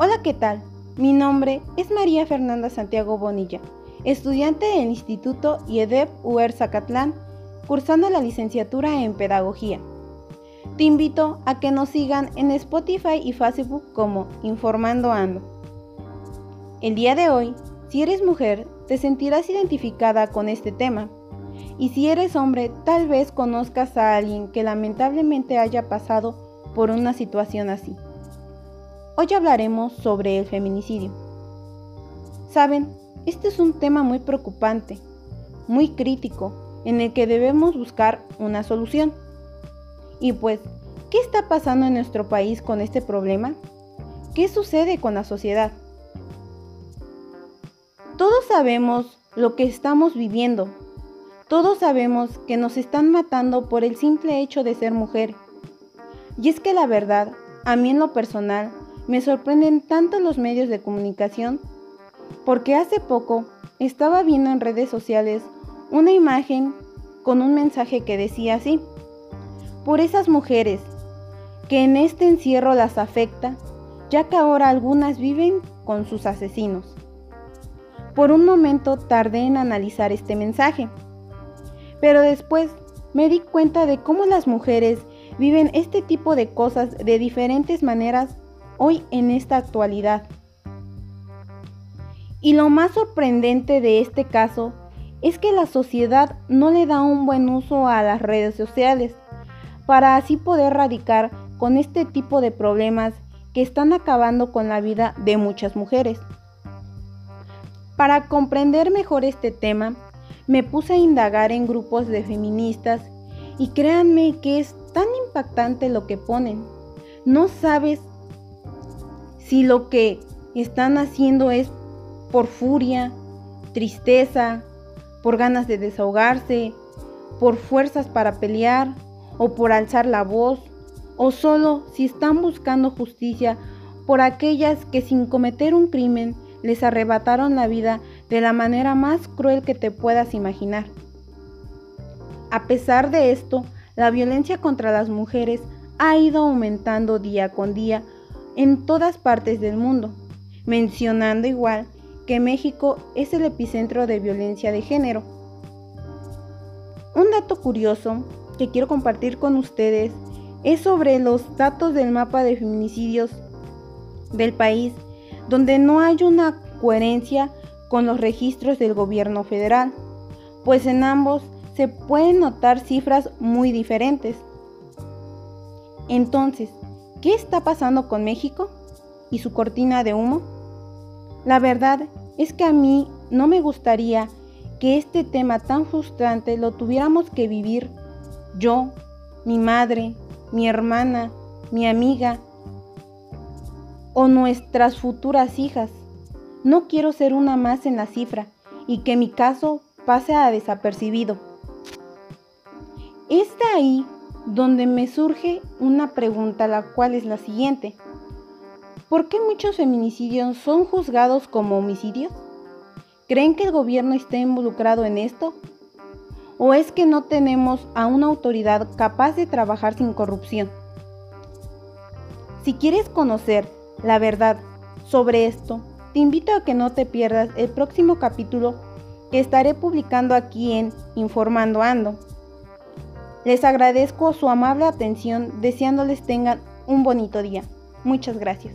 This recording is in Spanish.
Hola, ¿qué tal? Mi nombre es María Fernanda Santiago Bonilla, estudiante del Instituto IEDEP UER Zacatlán, cursando la licenciatura en Pedagogía. Te invito a que nos sigan en Spotify y Facebook como Informando Ando. El día de hoy, si eres mujer, te sentirás identificada con este tema. Y si eres hombre, tal vez conozcas a alguien que lamentablemente haya pasado por una situación así. Hoy hablaremos sobre el feminicidio. Saben, este es un tema muy preocupante, muy crítico, en el que debemos buscar una solución. Y pues, ¿qué está pasando en nuestro país con este problema? ¿Qué sucede con la sociedad? Todos sabemos lo que estamos viviendo. Todos sabemos que nos están matando por el simple hecho de ser mujer. Y es que la verdad, a mí en lo personal, me sorprenden tanto los medios de comunicación porque hace poco estaba viendo en redes sociales una imagen con un mensaje que decía así, por esas mujeres que en este encierro las afecta, ya que ahora algunas viven con sus asesinos. Por un momento tardé en analizar este mensaje, pero después me di cuenta de cómo las mujeres viven este tipo de cosas de diferentes maneras hoy en esta actualidad. Y lo más sorprendente de este caso es que la sociedad no le da un buen uso a las redes sociales para así poder radicar con este tipo de problemas que están acabando con la vida de muchas mujeres. Para comprender mejor este tema, me puse a indagar en grupos de feministas y créanme que es tan impactante lo que ponen. No sabes si lo que están haciendo es por furia, tristeza, por ganas de desahogarse, por fuerzas para pelear o por alzar la voz, o solo si están buscando justicia por aquellas que sin cometer un crimen les arrebataron la vida de la manera más cruel que te puedas imaginar. A pesar de esto, la violencia contra las mujeres ha ido aumentando día con día en todas partes del mundo, mencionando igual que México es el epicentro de violencia de género. Un dato curioso que quiero compartir con ustedes es sobre los datos del mapa de feminicidios del país, donde no hay una coherencia con los registros del gobierno federal, pues en ambos se pueden notar cifras muy diferentes. Entonces, ¿Qué está pasando con México y su cortina de humo? La verdad es que a mí no me gustaría que este tema tan frustrante lo tuviéramos que vivir yo, mi madre, mi hermana, mi amiga o nuestras futuras hijas. No quiero ser una más en la cifra y que mi caso pase a desapercibido. Está ahí donde me surge una pregunta, la cual es la siguiente. ¿Por qué muchos feminicidios son juzgados como homicidios? ¿Creen que el gobierno está involucrado en esto? ¿O es que no tenemos a una autoridad capaz de trabajar sin corrupción? Si quieres conocer la verdad sobre esto, te invito a que no te pierdas el próximo capítulo que estaré publicando aquí en Informando Ando. Les agradezco su amable atención deseándoles tengan un bonito día. Muchas gracias.